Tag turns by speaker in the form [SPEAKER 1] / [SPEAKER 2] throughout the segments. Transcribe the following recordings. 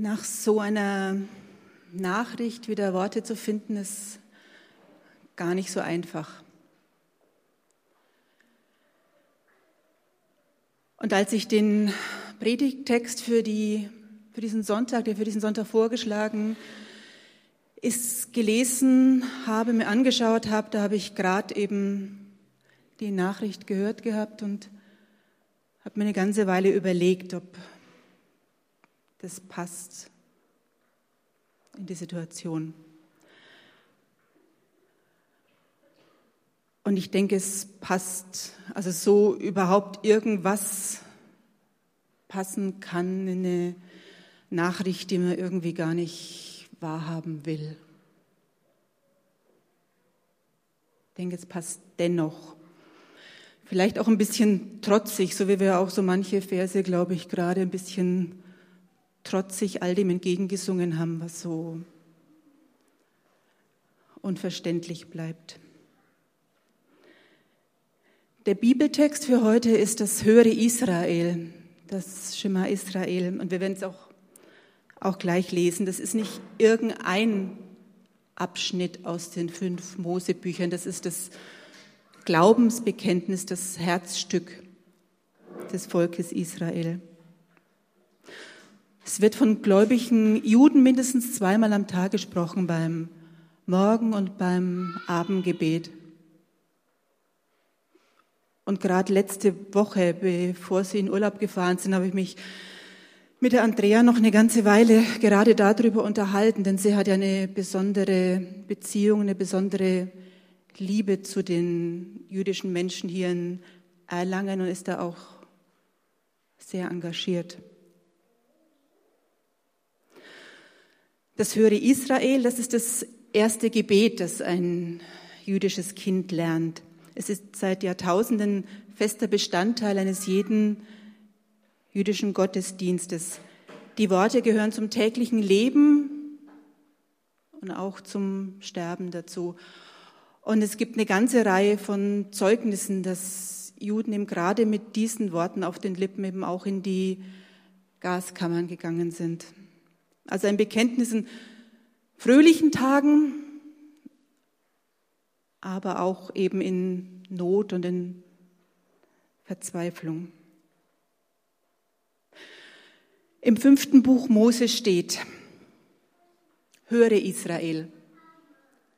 [SPEAKER 1] Nach so einer Nachricht wieder Worte zu finden, ist gar nicht so einfach. Und als ich den Predigttext für, die, für diesen Sonntag, der für diesen Sonntag vorgeschlagen ist, gelesen habe, mir angeschaut habe, da habe ich gerade eben die Nachricht gehört gehabt und habe mir eine ganze Weile überlegt, ob das passt in die Situation. Und ich denke, es passt, also so überhaupt irgendwas passen kann in eine Nachricht, die man irgendwie gar nicht wahrhaben will. Ich denke, es passt dennoch. Vielleicht auch ein bisschen trotzig, so wie wir auch so manche Verse, glaube ich, gerade ein bisschen trotzig all dem entgegengesungen haben, was so unverständlich bleibt. Der Bibeltext für heute ist das Höre Israel, das Schema Israel. Und wir werden es auch, auch gleich lesen. Das ist nicht irgendein Abschnitt aus den fünf Mosebüchern. Das ist das Glaubensbekenntnis, das Herzstück des Volkes Israel. Es wird von gläubigen Juden mindestens zweimal am Tag gesprochen, beim Morgen- und beim Abendgebet. Und gerade letzte Woche, bevor Sie in Urlaub gefahren sind, habe ich mich mit der Andrea noch eine ganze Weile gerade darüber unterhalten, denn sie hat ja eine besondere Beziehung, eine besondere Liebe zu den jüdischen Menschen hier in Erlangen und ist da auch sehr engagiert. Das höre Israel, das ist das erste Gebet, das ein jüdisches Kind lernt. Es ist seit Jahrtausenden fester Bestandteil eines jeden jüdischen Gottesdienstes. Die Worte gehören zum täglichen Leben und auch zum Sterben dazu. Und es gibt eine ganze Reihe von Zeugnissen, dass Juden eben gerade mit diesen Worten auf den Lippen eben auch in die Gaskammern gegangen sind. Also ein Bekenntnis in fröhlichen Tagen, aber auch eben in Not und in Verzweiflung. Im fünften Buch Mose steht, höre Israel,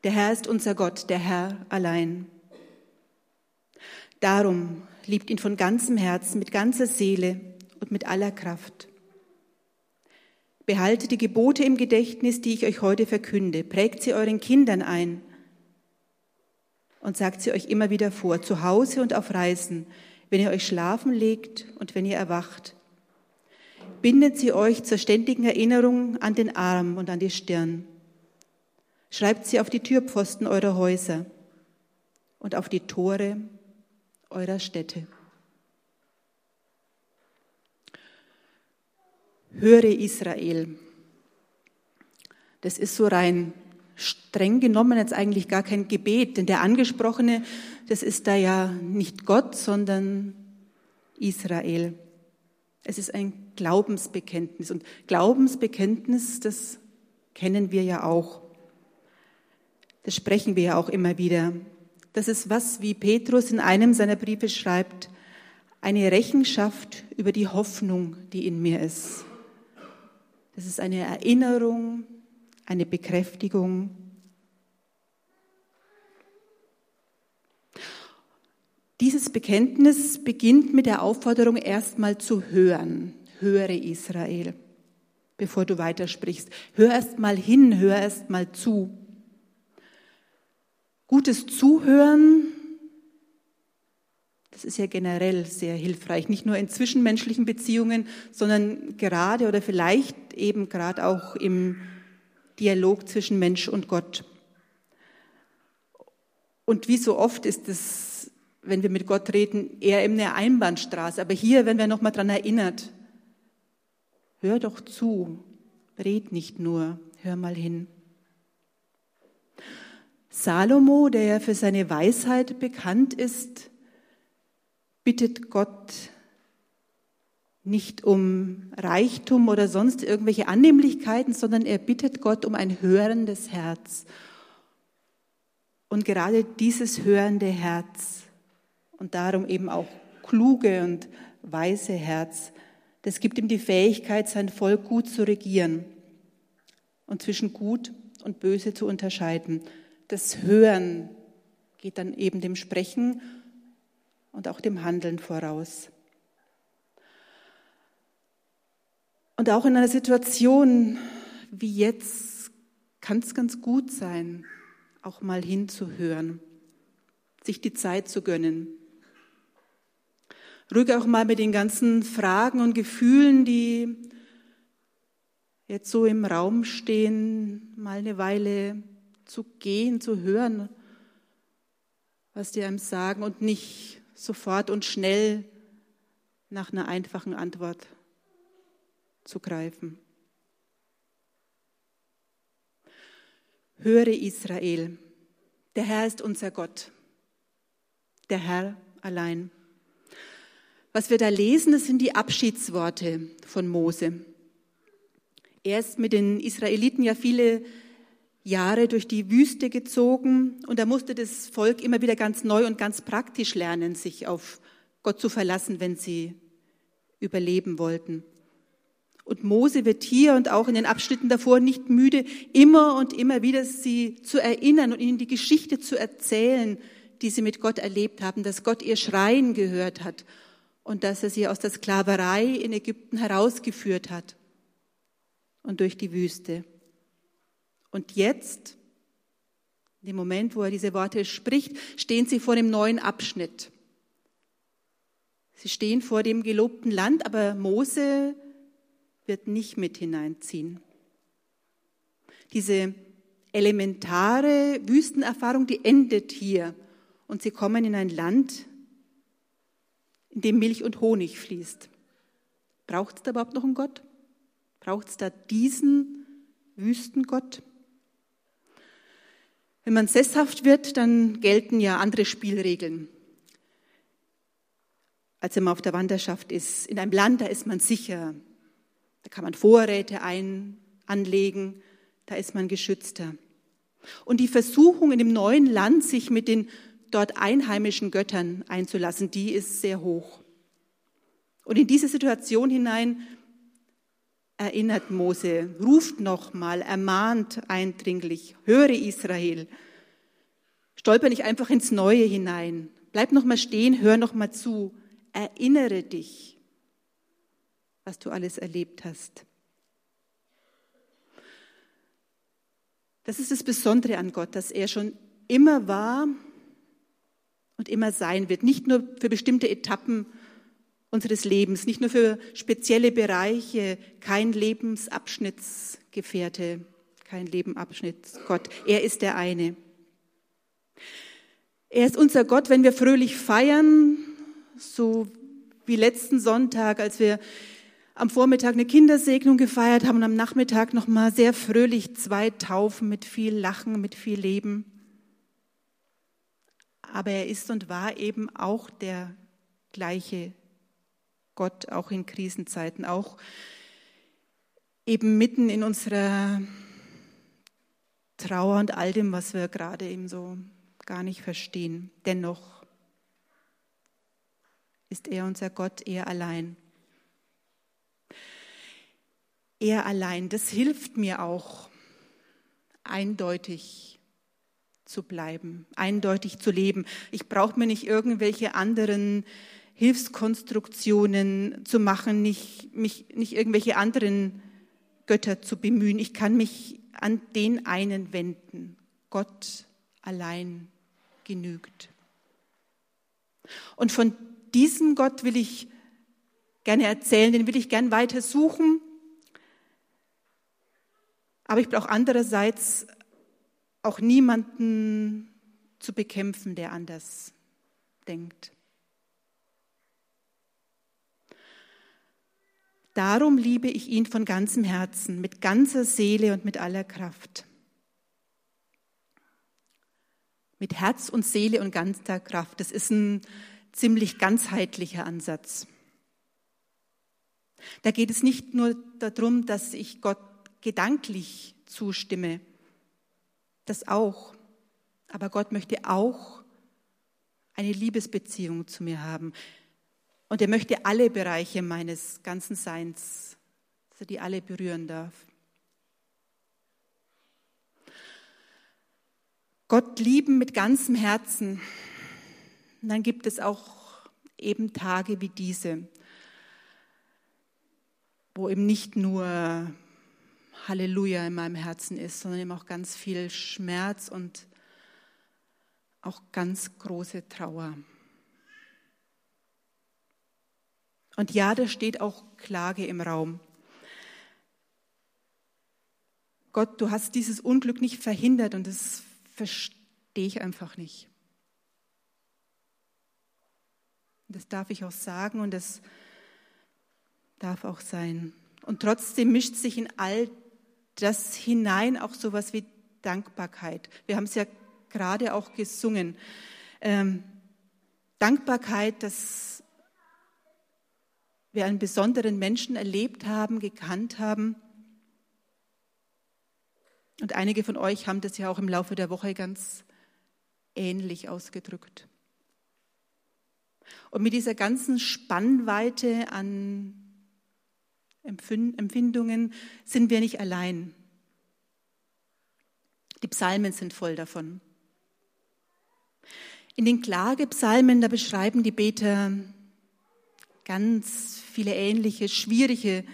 [SPEAKER 1] der Herr ist unser Gott, der Herr allein. Darum liebt ihn von ganzem Herzen, mit ganzer Seele und mit aller Kraft. Behaltet die Gebote im Gedächtnis, die ich euch heute verkünde. Prägt sie euren Kindern ein und sagt sie euch immer wieder vor, zu Hause und auf Reisen, wenn ihr euch schlafen legt und wenn ihr erwacht. Bindet sie euch zur ständigen Erinnerung an den Arm und an die Stirn. Schreibt sie auf die Türpfosten eurer Häuser und auf die Tore eurer Städte. Höre Israel. Das ist so rein streng genommen jetzt eigentlich gar kein Gebet, denn der Angesprochene, das ist da ja nicht Gott, sondern Israel. Es ist ein Glaubensbekenntnis und Glaubensbekenntnis, das kennen wir ja auch. Das sprechen wir ja auch immer wieder. Das ist was, wie Petrus in einem seiner Briefe schreibt, eine Rechenschaft über die Hoffnung, die in mir ist. Das ist eine Erinnerung eine Bekräftigung. Dieses Bekenntnis beginnt mit der Aufforderung, erstmal zu hören. Höre Israel, bevor du weitersprichst. Hör erst mal hin, hör erst mal zu. Gutes Zuhören, das ist ja generell sehr hilfreich, nicht nur in zwischenmenschlichen Beziehungen, sondern gerade oder vielleicht eben gerade auch im Dialog zwischen Mensch und Gott. Und wie so oft ist es, wenn wir mit Gott reden, eher in der Einbahnstraße. Aber hier, wenn wir nochmal dran erinnert, hör doch zu, red nicht nur, hör mal hin. Salomo, der ja für seine Weisheit bekannt ist, bittet Gott nicht um Reichtum oder sonst irgendwelche Annehmlichkeiten, sondern er bittet Gott um ein hörendes Herz. Und gerade dieses hörende Herz und darum eben auch kluge und weise Herz, das gibt ihm die Fähigkeit, sein Volk gut zu regieren und zwischen gut und böse zu unterscheiden. Das Hören geht dann eben dem Sprechen und auch dem Handeln voraus. Und auch in einer Situation wie jetzt kann es ganz gut sein, auch mal hinzuhören, sich die Zeit zu gönnen. Ruhig auch mal mit den ganzen Fragen und Gefühlen, die jetzt so im Raum stehen, mal eine Weile zu gehen, zu hören, was die einem sagen und nicht sofort und schnell nach einer einfachen Antwort zu greifen. Höre Israel, der Herr ist unser Gott, der Herr allein. Was wir da lesen, das sind die Abschiedsworte von Mose. Er ist mit den Israeliten ja viele Jahre durch die Wüste gezogen und er musste das Volk immer wieder ganz neu und ganz praktisch lernen, sich auf Gott zu verlassen, wenn sie überleben wollten. Und Mose wird hier und auch in den Abschnitten davor nicht müde, immer und immer wieder sie zu erinnern und ihnen die Geschichte zu erzählen, die sie mit Gott erlebt haben, dass Gott ihr Schreien gehört hat und dass er sie aus der Sklaverei in Ägypten herausgeführt hat und durch die Wüste. Und jetzt, in dem Moment, wo er diese Worte spricht, stehen sie vor dem neuen Abschnitt. Sie stehen vor dem gelobten Land, aber Mose wird nicht mit hineinziehen. Diese elementare Wüstenerfahrung, die endet hier. Und sie kommen in ein Land, in dem Milch und Honig fließt. Braucht es da überhaupt noch einen Gott? Braucht es da diesen Wüstengott? Wenn man sesshaft wird, dann gelten ja andere Spielregeln, als wenn man auf der Wanderschaft ist. In einem Land, da ist man sicher, da kann man Vorräte ein, anlegen, da ist man geschützter. Und die Versuchung in dem neuen Land, sich mit den dort einheimischen Göttern einzulassen, die ist sehr hoch. Und in diese Situation hinein erinnert Mose, ruft nochmal, ermahnt eindringlich, höre Israel, stolper nicht einfach ins Neue hinein, bleib nochmal stehen, hör nochmal zu, erinnere dich was du alles erlebt hast. Das ist das Besondere an Gott, dass er schon immer war und immer sein wird. Nicht nur für bestimmte Etappen unseres Lebens, nicht nur für spezielle Bereiche, kein Lebensabschnittsgefährte, kein Lebenabschnittsgott. Er ist der eine. Er ist unser Gott, wenn wir fröhlich feiern, so wie letzten Sonntag, als wir am Vormittag eine Kindersegnung gefeiert haben und am Nachmittag nochmal sehr fröhlich zwei Taufen mit viel Lachen, mit viel Leben. Aber er ist und war eben auch der gleiche Gott, auch in Krisenzeiten, auch eben mitten in unserer Trauer und all dem, was wir gerade eben so gar nicht verstehen. Dennoch ist er unser Gott, er allein er allein. Das hilft mir auch, eindeutig zu bleiben, eindeutig zu leben. Ich brauche mir nicht irgendwelche anderen Hilfskonstruktionen zu machen, nicht, mich, nicht irgendwelche anderen Götter zu bemühen. Ich kann mich an den einen wenden. Gott allein genügt. Und von diesem Gott will ich gerne erzählen, den will ich gern weiter suchen aber ich brauche andererseits auch niemanden zu bekämpfen, der anders denkt. Darum liebe ich ihn von ganzem Herzen, mit ganzer Seele und mit aller Kraft. Mit Herz und Seele und ganzer Kraft. Das ist ein ziemlich ganzheitlicher Ansatz. Da geht es nicht nur darum, dass ich Gott gedanklich zustimme, das auch, aber Gott möchte auch eine Liebesbeziehung zu mir haben. Und er möchte alle Bereiche meines ganzen Seins, dass er die alle berühren darf. Gott lieben mit ganzem Herzen. Und dann gibt es auch eben Tage wie diese, wo eben nicht nur Halleluja in meinem Herzen ist, sondern eben auch ganz viel Schmerz und auch ganz große Trauer. Und ja, da steht auch Klage im Raum. Gott, du hast dieses Unglück nicht verhindert und das verstehe ich einfach nicht. Das darf ich auch sagen und das darf auch sein. Und trotzdem mischt sich in all das hinein auch sowas wie Dankbarkeit. Wir haben es ja gerade auch gesungen. Ähm, Dankbarkeit, dass wir einen besonderen Menschen erlebt haben, gekannt haben. Und einige von euch haben das ja auch im Laufe der Woche ganz ähnlich ausgedrückt. Und mit dieser ganzen Spannweite an Empfindungen sind wir nicht allein. Die Psalmen sind voll davon. In den Klagepsalmen, da beschreiben die Beter ganz viele ähnliche, schwierige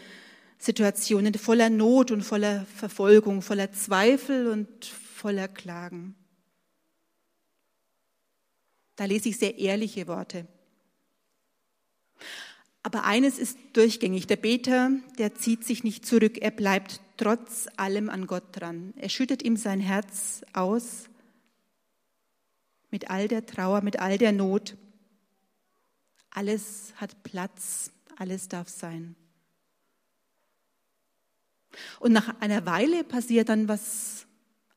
[SPEAKER 1] Situationen voller Not und voller Verfolgung, voller Zweifel und voller Klagen. Da lese ich sehr ehrliche Worte. Aber eines ist durchgängig. Der Beter, der zieht sich nicht zurück. Er bleibt trotz allem an Gott dran. Er schüttet ihm sein Herz aus mit all der Trauer, mit all der Not. Alles hat Platz, alles darf sein. Und nach einer Weile passiert dann was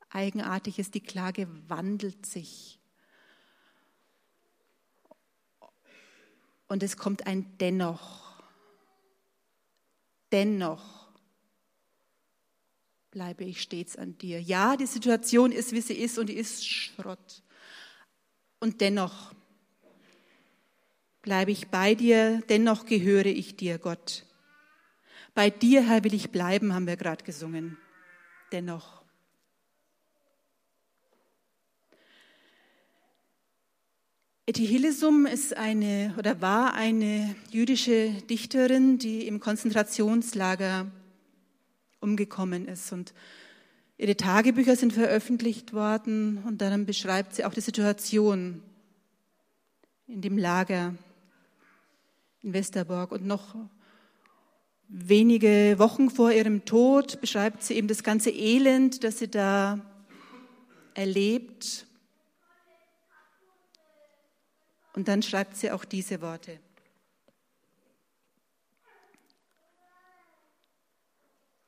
[SPEAKER 1] Eigenartiges. Die Klage wandelt sich. Und es kommt ein Dennoch. Dennoch bleibe ich stets an dir. Ja, die Situation ist, wie sie ist und die ist Schrott. Und dennoch bleibe ich bei dir, dennoch gehöre ich dir, Gott. Bei dir, Herr, will ich bleiben, haben wir gerade gesungen. Dennoch. Etty Hillesum ist eine oder war eine jüdische Dichterin, die im Konzentrationslager umgekommen ist. Und ihre Tagebücher sind veröffentlicht worden und darin beschreibt sie auch die Situation in dem Lager in Westerborg. Und noch wenige Wochen vor ihrem Tod beschreibt sie eben das ganze Elend, das sie da erlebt und dann schreibt sie auch diese Worte.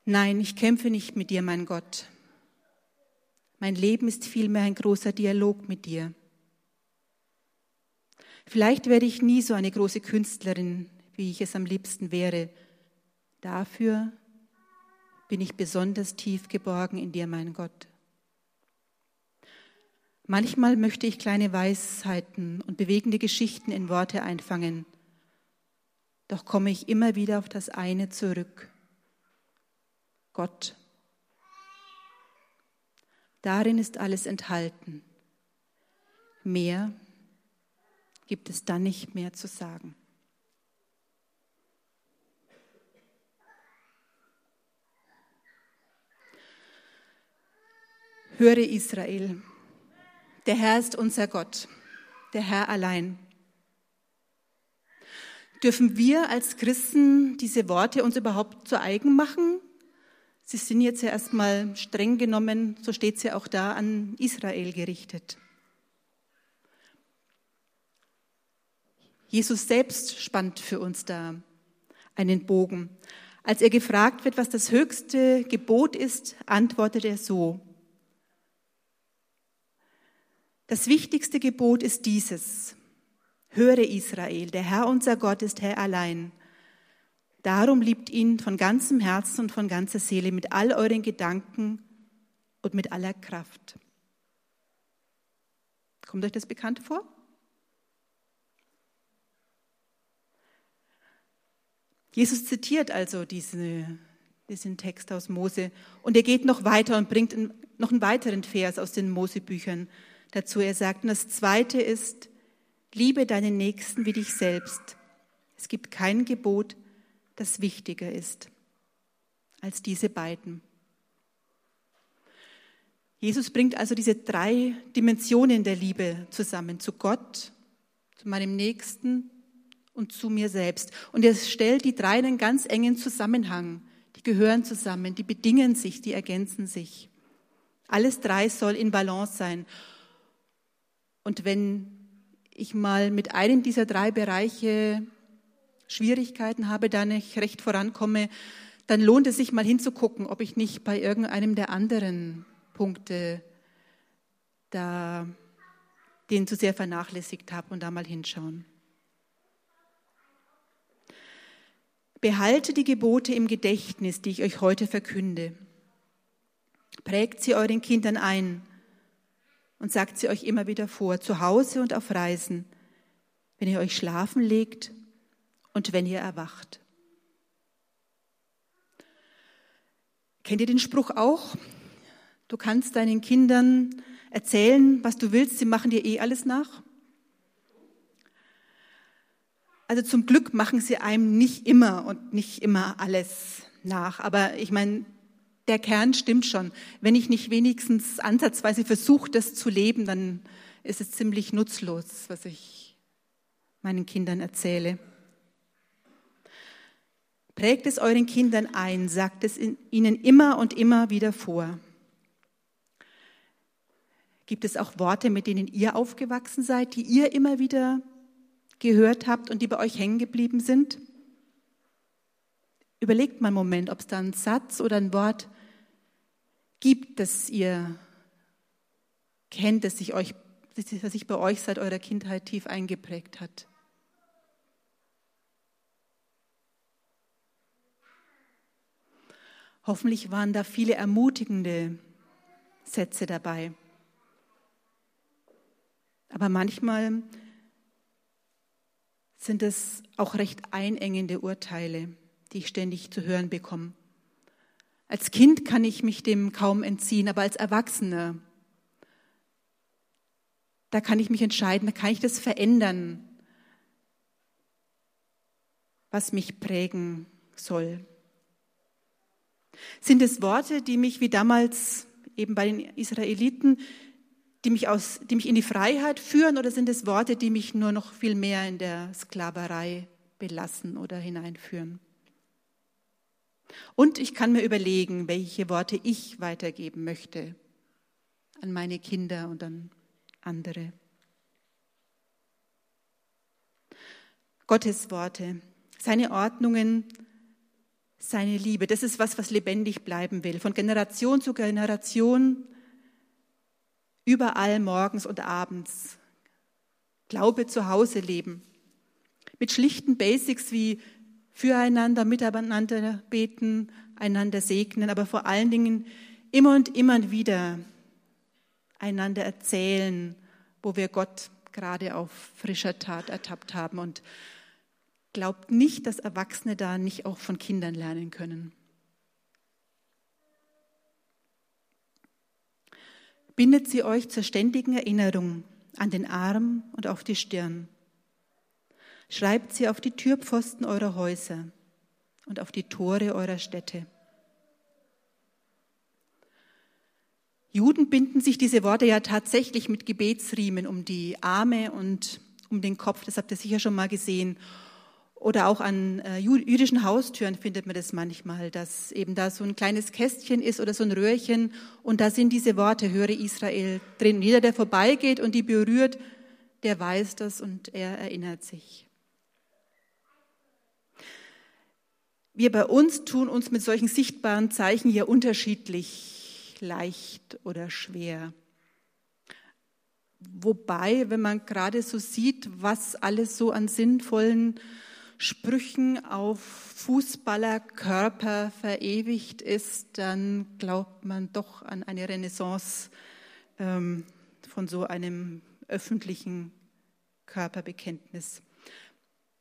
[SPEAKER 1] Nein, ich kämpfe nicht mit dir, mein Gott. Mein Leben ist vielmehr ein großer Dialog mit dir. Vielleicht werde ich nie so eine große Künstlerin, wie ich es am liebsten wäre. Dafür bin ich besonders tief geborgen in dir, mein Gott. Manchmal möchte ich kleine Weisheiten und bewegende Geschichten in Worte einfangen. Doch komme ich immer wieder auf das eine zurück. Gott. Darin ist alles enthalten. Mehr gibt es dann nicht mehr zu sagen. Höre Israel. Der Herr ist unser Gott, der Herr allein. Dürfen wir als Christen diese Worte uns überhaupt zu eigen machen? Sie sind jetzt ja erstmal streng genommen, so steht sie auch da, an Israel gerichtet. Jesus selbst spannt für uns da einen Bogen. Als er gefragt wird, was das höchste Gebot ist, antwortet er so, das wichtigste Gebot ist dieses. Höre Israel, der Herr unser Gott ist Herr allein. Darum liebt ihn von ganzem Herzen und von ganzer Seele, mit all euren Gedanken und mit aller Kraft. Kommt euch das bekannt vor? Jesus zitiert also diese, diesen Text aus Mose und er geht noch weiter und bringt noch einen weiteren Vers aus den Mosebüchern dazu. Er sagt, und das zweite ist, liebe deinen Nächsten wie dich selbst. Es gibt kein Gebot, das wichtiger ist als diese beiden. Jesus bringt also diese drei Dimensionen der Liebe zusammen, zu Gott, zu meinem Nächsten und zu mir selbst. Und er stellt die drei in einen ganz engen Zusammenhang. Die gehören zusammen, die bedingen sich, die ergänzen sich. Alles drei soll in Balance sein. Und wenn ich mal mit einem dieser drei Bereiche Schwierigkeiten habe, da nicht recht vorankomme, dann lohnt es sich mal hinzugucken, ob ich nicht bei irgendeinem der anderen Punkte da den zu sehr vernachlässigt habe und da mal hinschauen. Behalte die Gebote im Gedächtnis, die ich euch heute verkünde. Prägt sie euren Kindern ein und sagt sie euch immer wieder vor, zu Hause und auf Reisen, wenn ihr euch schlafen legt und wenn ihr erwacht. Kennt ihr den Spruch auch? Du kannst deinen Kindern erzählen, was du willst, sie machen dir eh alles nach. Also zum Glück machen sie einem nicht immer und nicht immer alles nach. Aber ich meine, der Kern stimmt schon. Wenn ich nicht wenigstens ansatzweise versuche, das zu leben, dann ist es ziemlich nutzlos, was ich meinen Kindern erzähle. Prägt es euren Kindern ein, sagt es ihnen immer und immer wieder vor. Gibt es auch Worte, mit denen ihr aufgewachsen seid, die ihr immer wieder gehört habt und die bei euch hängen geblieben sind? Überlegt mal einen Moment, ob es da einen Satz oder ein Wort gibt, das ihr kennt, das sich, euch, das sich bei euch seit eurer Kindheit tief eingeprägt hat. Hoffentlich waren da viele ermutigende Sätze dabei. Aber manchmal sind es auch recht einengende Urteile, die ich ständig zu hören bekomme. Als Kind kann ich mich dem kaum entziehen, aber als Erwachsener, da kann ich mich entscheiden, da kann ich das verändern, was mich prägen soll. Sind es Worte, die mich wie damals eben bei den Israeliten, die mich, aus, die mich in die Freiheit führen, oder sind es Worte, die mich nur noch viel mehr in der Sklaverei belassen oder hineinführen? Und ich kann mir überlegen, welche Worte ich weitergeben möchte an meine Kinder und an andere. Gottes Worte, seine Ordnungen seine Liebe. Das ist was, was lebendig bleiben will. Von Generation zu Generation, überall morgens und abends. Glaube zu Hause leben. Mit schlichten Basics wie füreinander, miteinander beten, einander segnen, aber vor allen Dingen immer und immer wieder einander erzählen, wo wir Gott gerade auf frischer Tat ertappt haben und Glaubt nicht, dass Erwachsene da nicht auch von Kindern lernen können. Bindet sie euch zur ständigen Erinnerung an den Arm und auf die Stirn. Schreibt sie auf die Türpfosten eurer Häuser und auf die Tore eurer Städte. Juden binden sich diese Worte ja tatsächlich mit Gebetsriemen um die Arme und um den Kopf, das habt ihr sicher schon mal gesehen. Oder auch an äh, jüdischen Haustüren findet man das manchmal, dass eben da so ein kleines Kästchen ist oder so ein Röhrchen und da sind diese Worte, höre Israel drin. Jeder, der vorbeigeht und die berührt, der weiß das und er erinnert sich. Wir bei uns tun uns mit solchen sichtbaren Zeichen hier unterschiedlich leicht oder schwer. Wobei, wenn man gerade so sieht, was alles so an sinnvollen Sprüchen auf Fußballerkörper verewigt ist, dann glaubt man doch an eine Renaissance ähm, von so einem öffentlichen Körperbekenntnis.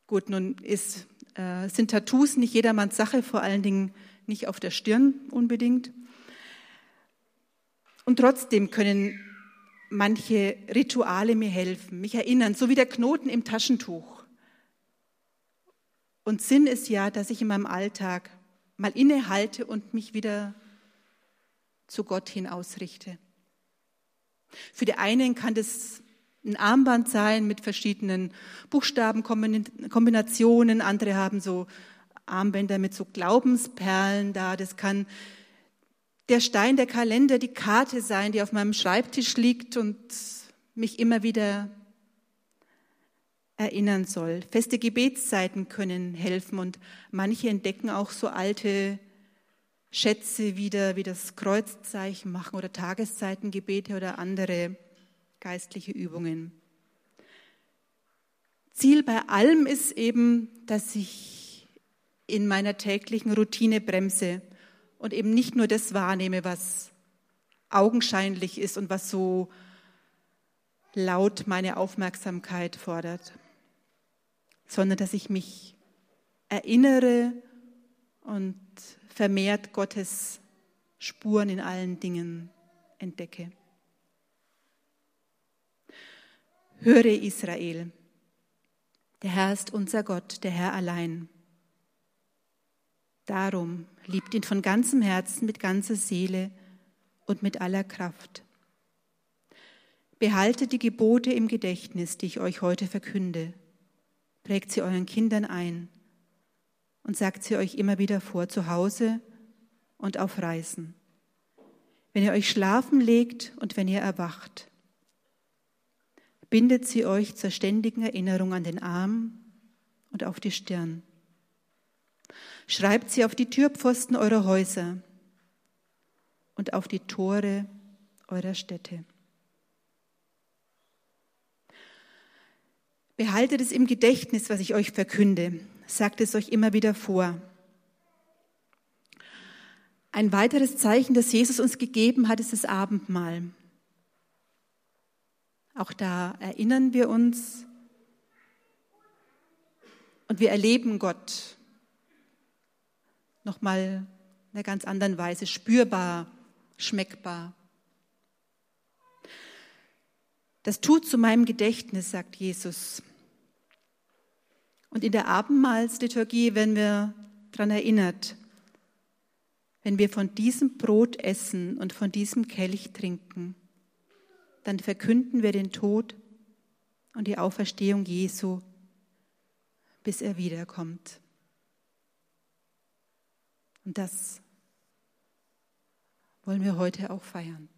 [SPEAKER 1] Gut, nun ist, äh, sind Tattoos nicht jedermanns Sache, vor allen Dingen nicht auf der Stirn unbedingt. Und trotzdem können manche Rituale mir helfen, mich erinnern, so wie der Knoten im Taschentuch. Und Sinn ist ja, dass ich in meinem Alltag mal innehalte und mich wieder zu Gott hin ausrichte. Für die einen kann das ein Armband sein mit verschiedenen Buchstabenkombinationen, andere haben so Armbänder mit so Glaubensperlen da. Das kann der Stein, der Kalender, die Karte sein, die auf meinem Schreibtisch liegt und mich immer wieder erinnern soll. Feste Gebetszeiten können helfen und manche entdecken auch so alte Schätze wieder, wie das Kreuzzeichen machen oder Tageszeitengebete oder andere geistliche Übungen. Ziel bei allem ist eben, dass ich in meiner täglichen Routine bremse und eben nicht nur das wahrnehme, was augenscheinlich ist und was so laut meine Aufmerksamkeit fordert, sondern dass ich mich erinnere und vermehrt Gottes Spuren in allen Dingen entdecke. Höre Israel, der Herr ist unser Gott, der Herr allein. Darum liebt ihn von ganzem Herzen, mit ganzer Seele und mit aller Kraft. Behaltet die Gebote im Gedächtnis, die ich euch heute verkünde. Prägt sie euren Kindern ein und sagt sie euch immer wieder vor, zu Hause und auf Reisen. Wenn ihr euch schlafen legt und wenn ihr erwacht, bindet sie euch zur ständigen Erinnerung an den Arm und auf die Stirn. Schreibt sie auf die Türpfosten eurer Häuser und auf die Tore eurer Städte. Behaltet es im Gedächtnis, was ich euch verkünde. Sagt es euch immer wieder vor. Ein weiteres Zeichen, das Jesus uns gegeben hat, ist das Abendmahl. Auch da erinnern wir uns und wir erleben Gott nochmal in einer ganz anderen Weise, spürbar, schmeckbar. Das tut zu meinem Gedächtnis, sagt Jesus. Und in der Abendmahlsliturgie werden wir daran erinnert, wenn wir von diesem Brot essen und von diesem Kelch trinken, dann verkünden wir den Tod und die Auferstehung Jesu, bis er wiederkommt. Und das wollen wir heute auch feiern.